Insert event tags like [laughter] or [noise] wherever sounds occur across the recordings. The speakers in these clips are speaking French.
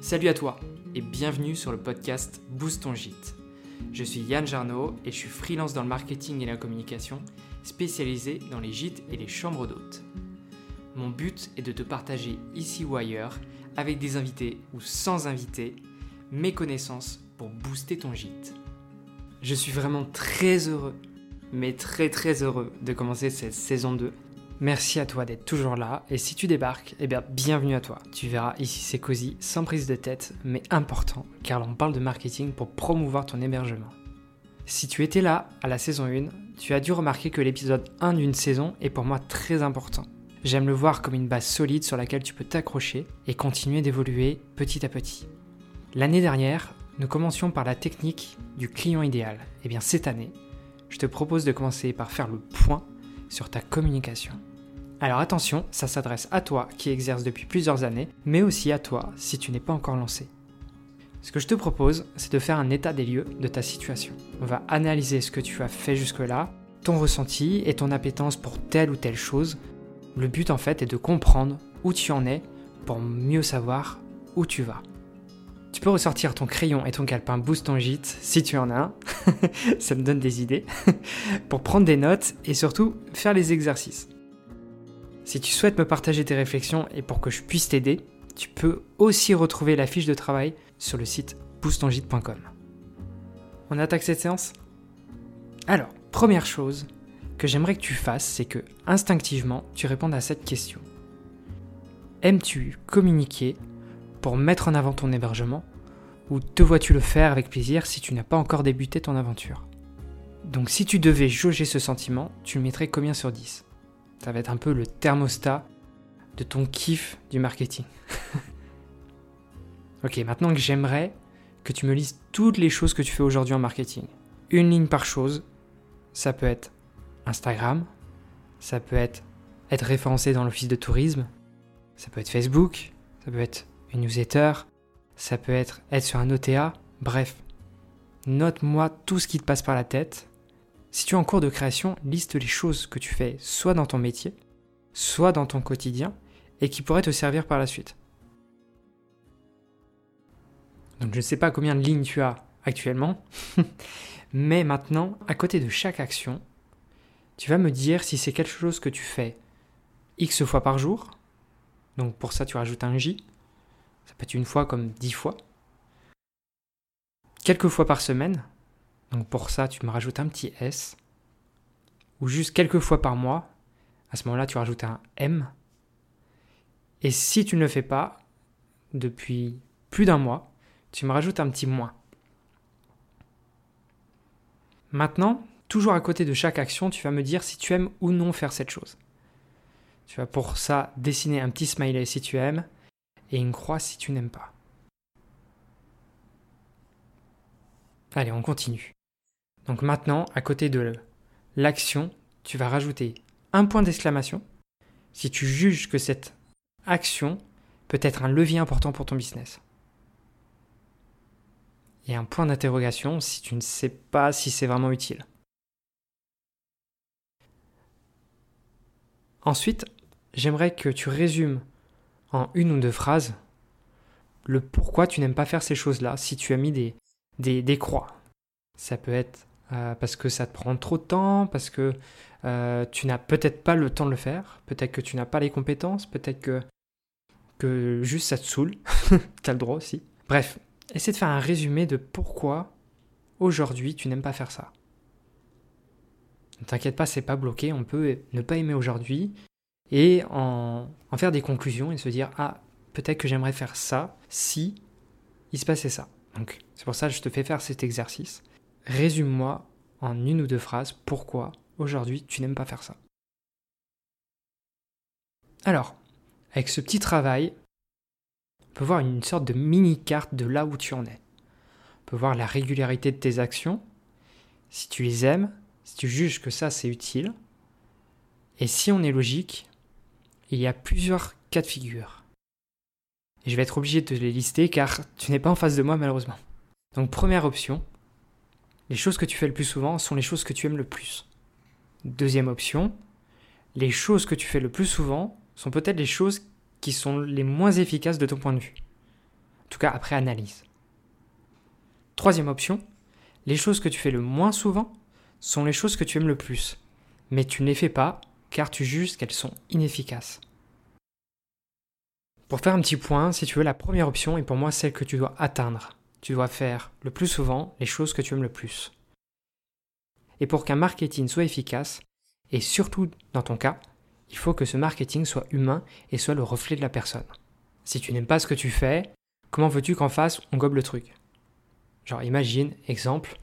Salut à toi et bienvenue sur le podcast Boost ton gîte. Je suis Yann Jarno et je suis freelance dans le marketing et la communication, spécialisé dans les gîtes et les chambres d'hôtes. Mon but est de te partager ici ou ailleurs, avec des invités ou sans invités, mes connaissances pour booster ton gîte. Je suis vraiment très heureux, mais très très heureux de commencer cette saison 2 Merci à toi d'être toujours là, et si tu débarques, eh bien bienvenue à toi. Tu verras, ici c'est cosy, sans prise de tête, mais important, car l'on parle de marketing pour promouvoir ton hébergement. Si tu étais là à la saison 1, tu as dû remarquer que l'épisode 1 d'une saison est pour moi très important. J'aime le voir comme une base solide sur laquelle tu peux t'accrocher et continuer d'évoluer petit à petit. L'année dernière, nous commencions par la technique du client idéal. Et eh bien cette année, je te propose de commencer par faire le point sur ta communication. Alors attention, ça s'adresse à toi qui exerce depuis plusieurs années, mais aussi à toi si tu n'es pas encore lancé. Ce que je te propose, c'est de faire un état des lieux de ta situation. On va analyser ce que tu as fait jusque-là, ton ressenti et ton appétence pour telle ou telle chose. Le but en fait est de comprendre où tu en es pour mieux savoir où tu vas. Tu peux ressortir ton crayon et ton calepin Boost ton gîte si tu en as un. [laughs] Ça me donne des idées. [laughs] pour prendre des notes et surtout faire les exercices. Si tu souhaites me partager tes réflexions et pour que je puisse t'aider, tu peux aussi retrouver la fiche de travail sur le site boostongite.com. On attaque cette séance? Alors, première chose que j'aimerais que tu fasses, c'est que instinctivement, tu répondes à cette question. Aimes-tu communiquer pour mettre en avant ton hébergement ou te vois-tu le faire avec plaisir si tu n'as pas encore débuté ton aventure? Donc si tu devais jauger ce sentiment, tu le mettrais combien sur 10 Ça va être un peu le thermostat de ton kiff du marketing. [laughs] ok, maintenant que j'aimerais que tu me lises toutes les choses que tu fais aujourd'hui en marketing. Une ligne par chose, ça peut être Instagram, ça peut être être référencé dans l'office de tourisme, ça peut être Facebook, ça peut être une newsletter, ça peut être être sur un OTA, bref. Note-moi tout ce qui te passe par la tête. Si tu es en cours de création, liste les choses que tu fais soit dans ton métier, soit dans ton quotidien, et qui pourraient te servir par la suite. Donc je ne sais pas combien de lignes tu as actuellement, [laughs] mais maintenant, à côté de chaque action, tu vas me dire si c'est quelque chose que tu fais X fois par jour, donc pour ça tu rajoutes un J, ça peut être une fois comme dix fois. Quelques fois par semaine. Donc pour ça, tu me rajoutes un petit S. Ou juste quelques fois par mois. À ce moment-là, tu rajoutes un M. Et si tu ne le fais pas depuis plus d'un mois, tu me rajoutes un petit moins. Maintenant, toujours à côté de chaque action, tu vas me dire si tu aimes ou non faire cette chose. Tu vas pour ça dessiner un petit smiley si tu aimes, et une croix si tu n'aimes pas. Allez, on continue. Donc maintenant, à côté de l'action, tu vas rajouter un point d'exclamation si tu juges que cette action peut être un levier important pour ton business. Et un point d'interrogation si tu ne sais pas si c'est vraiment utile. Ensuite, j'aimerais que tu résumes en une ou deux phrases le pourquoi tu n'aimes pas faire ces choses-là si tu as mis des, des, croix. Ça peut être euh, parce que ça te prend trop de temps, parce que euh, tu n'as peut-être pas le temps de le faire, peut-être que tu n'as pas les compétences, peut-être que, juste ça te saoule, [laughs] tu as le droit aussi. Bref, essaie de faire un résumé de pourquoi aujourd'hui tu n'aimes pas faire ça. Ne t'inquiète pas, c'est pas bloqué, on peut ne pas aimer aujourd'hui, et en, faire des conclusions et se dire ah peut-être que j'aimerais faire ça si il se passait ça. Donc c'est pour ça que je te fais faire cet exercice. Résume-moi en une ou deux phrases pourquoi aujourd'hui tu n'aimes pas faire ça. Alors, avec ce petit travail, on peut voir une sorte de mini carte de là où tu en es. On peut voir la régularité de tes actions, si tu les aimes, si tu juges que ça c'est utile. Et si on est logique, il y a plusieurs cas de figure. Et je vais être obligé de les lister car tu n'es pas en face de moi malheureusement. Donc première option, les choses que tu fais le plus souvent sont les choses que tu aimes le plus. Deuxième option, les choses que tu fais le plus souvent sont peut-être les choses qui sont les moins efficaces de ton point de vue. En tout cas, après analyse. Troisième option, les choses que tu fais le moins souvent sont les choses que tu aimes le plus. Mais tu ne les fais pas car tu juges qu'elles sont inefficaces. Pour faire un petit point, si tu veux, la première option est pour moi celle que tu dois atteindre. Tu dois faire le plus souvent les choses que tu aimes le plus. Et pour qu'un marketing soit efficace, et surtout dans ton cas, il faut que ce marketing soit humain et soit le reflet de la personne. Si tu n'aimes pas ce que tu fais, comment veux-tu qu'en face on gobe le truc? Genre imagine, exemple,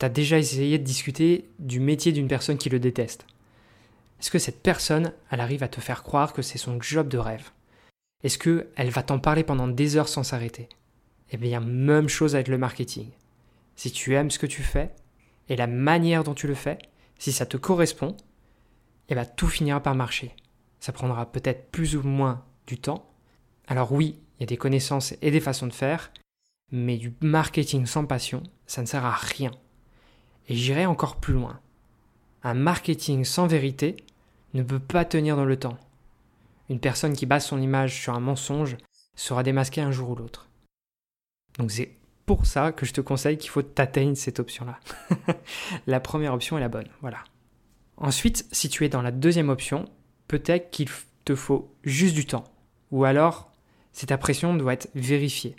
tu as déjà essayé de discuter du métier d'une personne qui le déteste. Est-ce que cette personne, elle arrive à te faire croire que c'est son job de rêve? Est-ce qu'elle va t'en parler pendant des heures sans s'arrêter? Eh bien, même chose avec le marketing. Si tu aimes ce que tu fais, et la manière dont tu le fais, si ça te correspond, eh bien, tout finira par marcher. Ça prendra peut-être plus ou moins du temps. Alors oui, il y a des connaissances et des façons de faire, mais du marketing sans passion, ça ne sert à rien. Et j'irai encore plus loin. Un marketing sans vérité ne peut pas tenir dans le temps. Une personne qui base son image sur un mensonge sera démasquée un jour ou l'autre. Donc c'est pour ça que je te conseille qu'il faut t'atteindre cette option-là. [laughs] la première option est la bonne, voilà. Ensuite, si tu es dans la deuxième option, peut-être qu'il te faut juste du temps. Ou alors, cette impression doit être vérifiée.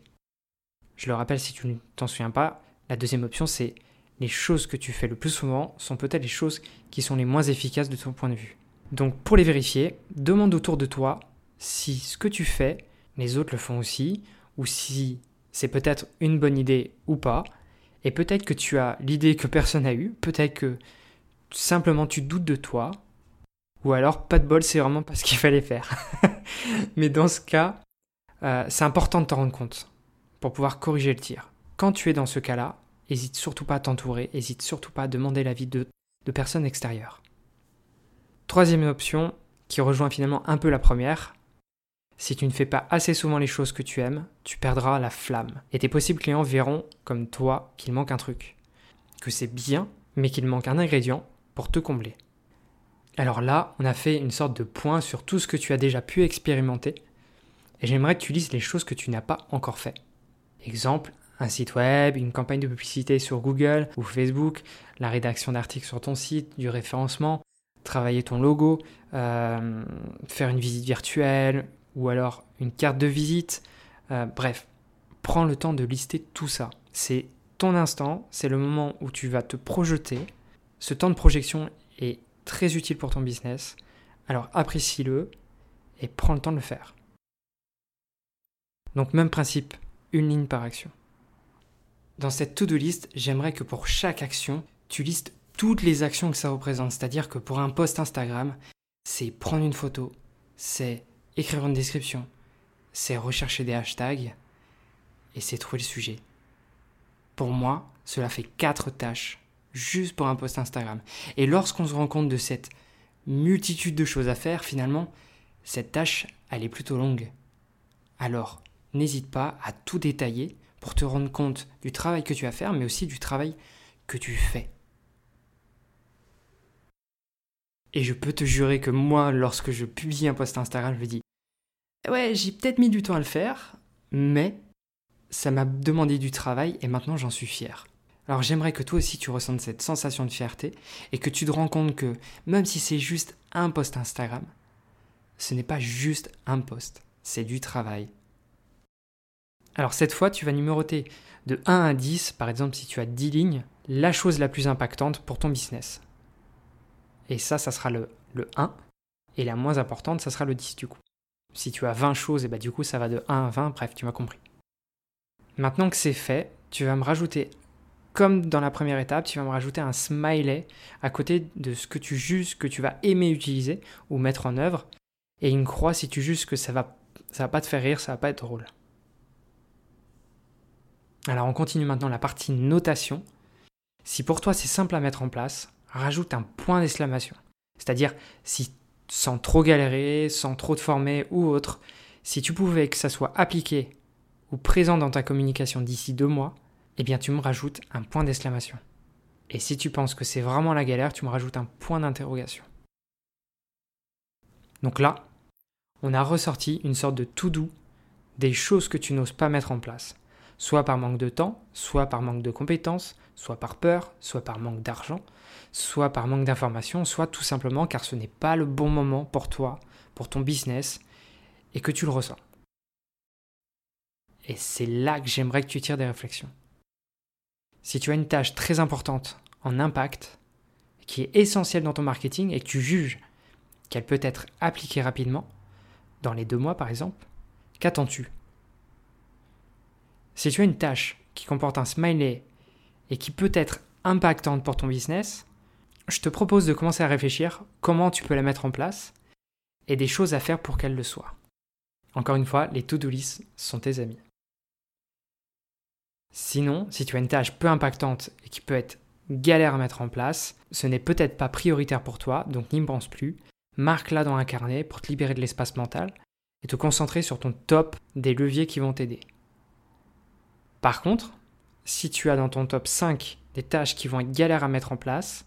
Je le rappelle si tu ne t'en souviens pas, la deuxième option c'est les choses que tu fais le plus souvent sont peut-être les choses qui sont les moins efficaces de ton point de vue. Donc pour les vérifier, demande autour de toi si ce que tu fais, les autres le font aussi, ou si c'est peut-être une bonne idée ou pas, et peut-être que tu as l'idée que personne n'a eue, peut-être que simplement tu doutes de toi, ou alors pas de bol, c'est vraiment pas ce qu'il [laughs] fallait faire. [laughs] Mais dans ce cas, euh, c'est important de t'en rendre compte pour pouvoir corriger le tir. Quand tu es dans ce cas-là, hésite surtout pas à t'entourer, hésite surtout pas à demander l'avis de, de personnes extérieures. Troisième option, qui rejoint finalement un peu la première, si tu ne fais pas assez souvent les choses que tu aimes, tu perdras la flamme. Et tes possibles clients verront, comme toi, qu'il manque un truc. Que c'est bien, mais qu'il manque un ingrédient pour te combler. Alors là, on a fait une sorte de point sur tout ce que tu as déjà pu expérimenter. Et j'aimerais que tu lises les choses que tu n'as pas encore fait. Exemple, un site web, une campagne de publicité sur Google ou Facebook, la rédaction d'articles sur ton site, du référencement, travailler ton logo, euh, faire une visite virtuelle ou alors une carte de visite. Euh, bref, prends le temps de lister tout ça. C'est ton instant, c'est le moment où tu vas te projeter. Ce temps de projection est très utile pour ton business. Alors apprécie-le et prends le temps de le faire. Donc même principe, une ligne par action. Dans cette to-do list, j'aimerais que pour chaque action, tu listes toutes les actions que ça représente. C'est-à-dire que pour un post Instagram, c'est prendre une photo, c'est écrire une description, c'est rechercher des hashtags et c'est trouver le sujet. Pour moi, cela fait quatre tâches juste pour un post Instagram. Et lorsqu'on se rend compte de cette multitude de choses à faire, finalement, cette tâche, elle est plutôt longue. Alors, n'hésite pas à tout détailler pour te rendre compte du travail que tu as à faire, mais aussi du travail que tu fais. Et je peux te jurer que moi, lorsque je publie un post Instagram, je me dis Ouais, j'ai peut-être mis du temps à le faire, mais ça m'a demandé du travail et maintenant j'en suis fier. Alors j'aimerais que toi aussi tu ressentes cette sensation de fierté et que tu te rends compte que même si c'est juste un post Instagram, ce n'est pas juste un post, c'est du travail, alors cette fois, tu vas numéroter de 1 à 10, par exemple si tu as 10 lignes, la chose la plus impactante pour ton business. Et ça, ça sera le, 1. Et la moins importante, ça sera le 10 du coup. Si tu as 20 choses, et bah du coup ça va de 1 à 20, bref, tu m'as compris. Maintenant que c'est fait, tu vas me rajouter, comme dans la première étape, tu vas me rajouter un smiley à côté de ce que tu juges que tu vas aimer utiliser ou mettre en œuvre, et une croix si tu juges que ça va, ça va pas te faire rire, ça va pas être drôle. Alors on continue maintenant la partie notation. Si pour toi c'est simple à mettre en place, rajoute un point d'exclamation. C'est-à-dire si sans trop galérer, sans trop te former ou autre, si tu pouvais que ça soit appliqué ou présent dans ta communication d'ici deux mois, eh bien tu me rajoutes un point d'exclamation. Et si tu penses que c'est vraiment la galère, tu me rajoutes un point d'interrogation. Donc là, on a ressorti une sorte de to-do des choses que tu n'oses pas mettre en place, soit par manque de temps, soit par manque de compétences, soit par peur, soit par manque d'argent, soit par manque d'informations, soit tout simplement car ce n'est pas le bon moment pour toi, pour ton business, et que tu le ressens. Et c'est là que j'aimerais que tu tires des réflexions. Si tu as une tâche très importante en impact, qui est essentielle dans ton marketing et que tu juges qu'elle peut être appliquée rapidement, dans les deux mois par exemple, qu'attends-tu? Si tu as une tâche qui comporte un smiley et qui peut être impactante pour ton business, je te propose de commencer à réfléchir comment tu peux la mettre en place et des choses à faire pour qu'elle le soit. Encore une fois, les to-do list sont tes amis. Sinon, si tu as une tâche peu impactante et qui peut être galère à mettre en place, ce n'est peut-être pas prioritaire pour toi, donc n'y pense plus. Marque-la dans un carnet pour te libérer de l'espace mental et te concentrer sur ton top des leviers qui vont t'aider. Par contre, si tu as dans ton top 5 des tâches qui vont être galères à mettre en place,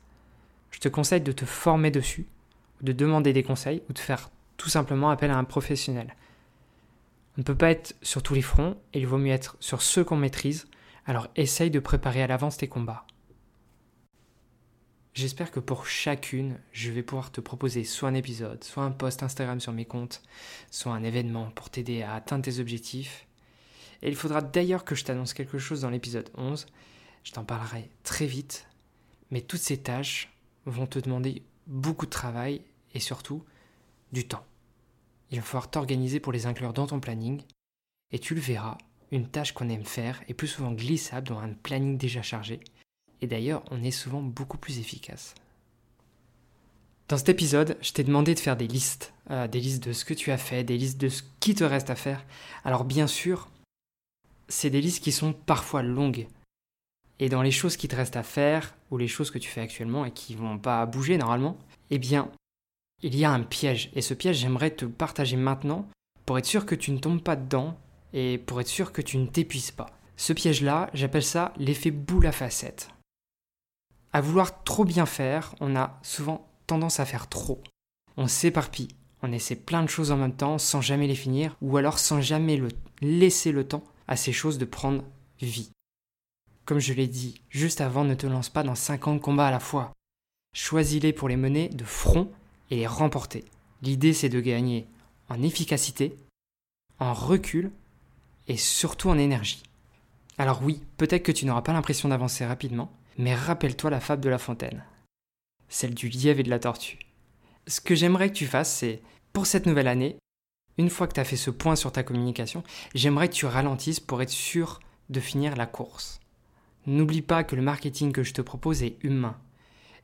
je te conseille de te former dessus, de demander des conseils ou de faire tout simplement appel à un professionnel. On ne peut pas être sur tous les fronts et il vaut mieux être sur ceux qu'on maîtrise, alors essaye de préparer à l'avance tes combats. J'espère que pour chacune, je vais pouvoir te proposer soit un épisode, soit un post Instagram sur mes comptes, soit un événement pour t'aider à atteindre tes objectifs. Et il faudra d'ailleurs que je t'annonce quelque chose dans l'épisode 11. Je t'en parlerai très vite. Mais toutes ces tâches vont te demander beaucoup de travail et surtout du temps. Il va falloir t'organiser pour les inclure dans ton planning. Et tu le verras, une tâche qu'on aime faire est plus souvent glissable dans un planning déjà chargé et d'ailleurs, on est souvent beaucoup plus efficace. Dans cet épisode, je t'ai demandé de faire des listes, euh, des listes de ce que tu as fait, des listes de ce qui te reste à faire. Alors bien sûr, c'est des listes qui sont parfois longues. Et dans les choses qui te restent à faire, ou les choses que tu fais actuellement et qui vont pas bouger normalement, eh bien, il y a un piège. Et ce piège, j'aimerais te partager maintenant pour être sûr que tu ne tombes pas dedans et pour être sûr que tu ne t'épuises pas. Ce piège-là, j'appelle ça l'effet boule à facettes. À vouloir trop bien faire, on a souvent tendance à faire trop. On s'éparpille, on essaie plein de choses en même temps sans jamais les finir, ou alors sans jamais laisser le temps à ces choses de prendre vie. Comme je l'ai dit juste avant, ne te lance pas dans 50 combats à la fois. Choisis-les pour les mener de front et les remporter. L'idée c'est de gagner en efficacité, en recul et surtout en énergie. Alors oui, peut-être que tu n'auras pas l'impression d'avancer rapidement, mais rappelle-toi la fable de la fontaine, celle du lièvre et de la tortue. Ce que j'aimerais que tu fasses, c'est, pour cette nouvelle année, une fois que tu as fait ce point sur ta communication, j'aimerais que tu ralentisses pour être sûr de finir la course. N'oublie pas que le marketing que je te propose est humain,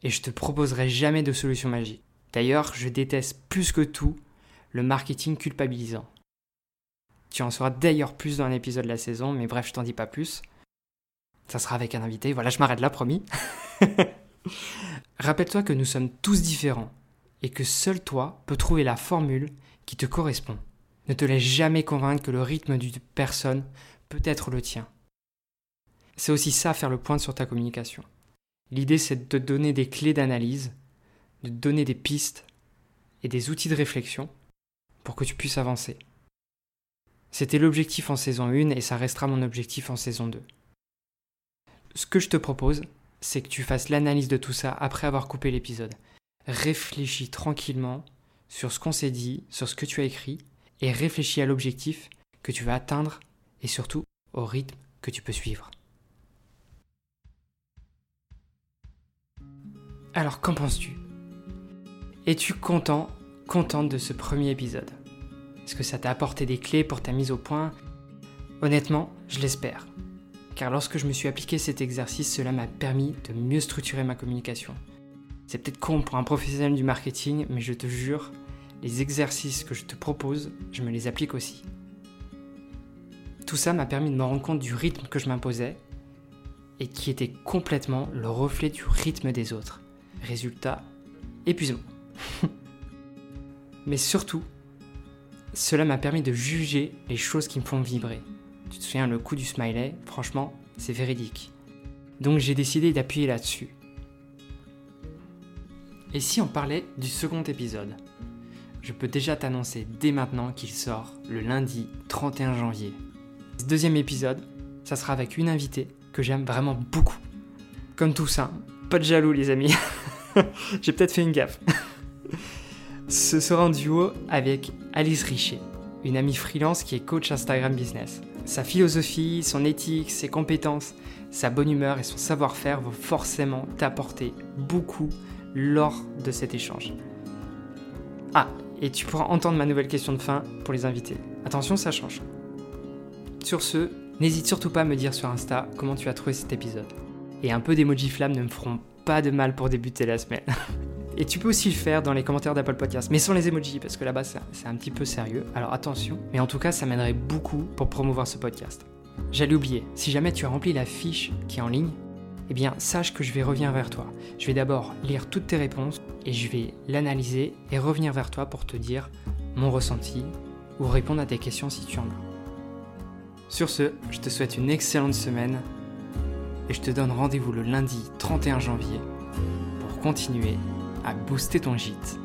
et je te proposerai jamais de solution magique. D'ailleurs, je déteste plus que tout le marketing culpabilisant. Tu en sauras d'ailleurs plus dans un épisode de la saison, mais bref, je t'en dis pas plus. Ça sera avec un invité. Voilà, je m'arrête là, promis. [laughs] Rappelle-toi que nous sommes tous différents et que seul toi peux trouver la formule qui te correspond. Ne te laisse jamais convaincre que le rythme d'une personne peut être le tien. C'est aussi ça faire le point sur ta communication. L'idée c'est de te donner des clés d'analyse, de te donner des pistes et des outils de réflexion pour que tu puisses avancer. C'était l'objectif en saison 1 et ça restera mon objectif en saison 2 ce que je te propose, c'est que tu fasses l'analyse de tout ça après avoir coupé l'épisode. Réfléchis tranquillement sur ce qu'on s'est dit, sur ce que tu as écrit, et réfléchis à l'objectif que tu vas atteindre et surtout au rythme que tu peux suivre. Alors qu'en penses-tu? Es-tu content, contente de ce premier épisode? Est-ce que ça t'a apporté des clés pour ta mise au point? Honnêtement, je l'espère car lorsque je me suis appliqué cet exercice, cela m'a permis de mieux structurer ma communication. C'est peut-être con pour un professionnel du marketing, mais je te jure, les exercices que je te propose, je me les applique aussi. Tout ça m'a permis de me rendre compte du rythme que je m'imposais et qui était complètement le reflet du rythme des autres. Résultat, épuisement. [laughs] Mais surtout, cela m'a permis de juger les choses qui me font vibrer. Tu te souviens, le coup du smiley, franchement, c'est véridique. Donc j'ai décidé d'appuyer là-dessus. Et si on parlait du second épisode? Je peux déjà t'annoncer dès maintenant qu'il sort le lundi 31 janvier. Ce deuxième épisode, ça sera avec une invitée que j'aime vraiment beaucoup. Comme tout ça, pas de jaloux les amis. [laughs] [laughs] J'ai peut-être fait une gaffe. [laughs] Ce sera en duo avec Alice Richer, une amie freelance qui est coach Instagram business. Sa philosophie, son éthique, ses compétences, sa bonne humeur et son savoir-faire vont forcément t'apporter beaucoup lors de cet échange. Ah, et tu pourras entendre ma nouvelle question de fin pour les invités. Attention, ça change. Sur ce, n'hésite surtout pas à me dire sur Insta comment tu as trouvé cet épisode. Et un peu d'emoji flamme ne me feront pas de mal pour débuter la semaine. [laughs] Et tu peux aussi le faire dans les commentaires d'Apple Podcast, mais sans les emojis, parce que là-bas c'est un petit peu sérieux. Alors attention, mais en tout cas ça m'aiderait beaucoup pour promouvoir ce podcast. J'allais oublier, si jamais tu as rempli la fiche qui est en ligne, eh bien sache que je vais revenir vers toi. Je vais d'abord lire toutes tes réponses et je vais l'analyser et revenir vers toi pour te dire mon ressenti ou répondre à tes questions si tu en as. Sur ce, je te souhaite une excellente semaine et je te donne rendez-vous le lundi 31 janvier pour continuer à booster ton gîte.